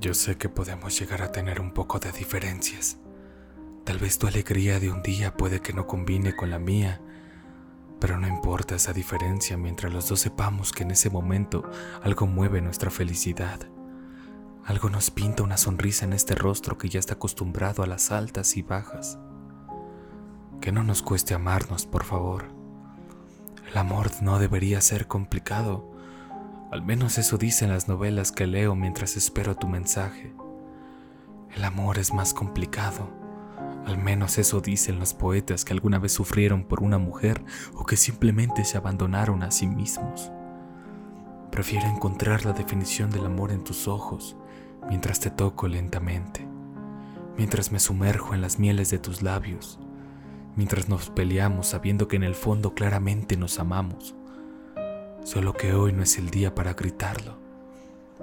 Yo sé que podemos llegar a tener un poco de diferencias. Tal vez tu alegría de un día puede que no combine con la mía, pero no importa esa diferencia mientras los dos sepamos que en ese momento algo mueve nuestra felicidad. Algo nos pinta una sonrisa en este rostro que ya está acostumbrado a las altas y bajas. Que no nos cueste amarnos, por favor. El amor no debería ser complicado. Al menos eso dicen las novelas que leo mientras espero tu mensaje. El amor es más complicado. Al menos eso dicen los poetas que alguna vez sufrieron por una mujer o que simplemente se abandonaron a sí mismos. Prefiero encontrar la definición del amor en tus ojos mientras te toco lentamente, mientras me sumerjo en las mieles de tus labios, mientras nos peleamos sabiendo que en el fondo claramente nos amamos. Solo que hoy no es el día para gritarlo.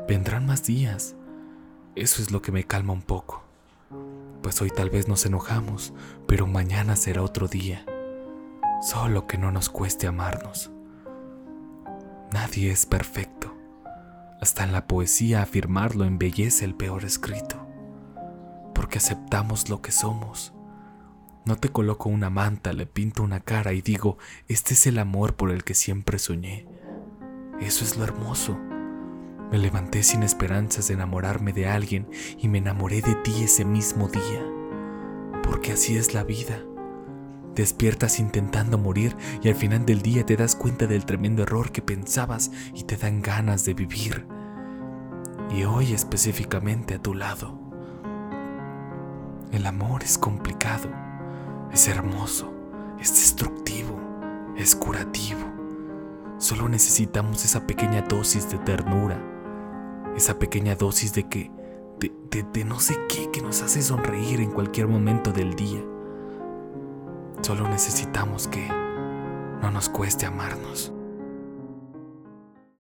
Vendrán más días. Eso es lo que me calma un poco. Pues hoy tal vez nos enojamos, pero mañana será otro día. Solo que no nos cueste amarnos. Nadie es perfecto. Hasta en la poesía afirmarlo embellece el peor escrito, porque aceptamos lo que somos. No te coloco una manta, le pinto una cara y digo, este es el amor por el que siempre soñé. Eso es lo hermoso. Me levanté sin esperanzas de enamorarme de alguien y me enamoré de ti ese mismo día, porque así es la vida. Despiertas intentando morir y al final del día te das cuenta del tremendo error que pensabas y te dan ganas de vivir. Y hoy específicamente a tu lado. El amor es complicado, es hermoso, es destructivo, es curativo. Solo necesitamos esa pequeña dosis de ternura, esa pequeña dosis de que, de, de no sé qué que nos hace sonreír en cualquier momento del día Solo necesitamos que no nos cueste amarnos.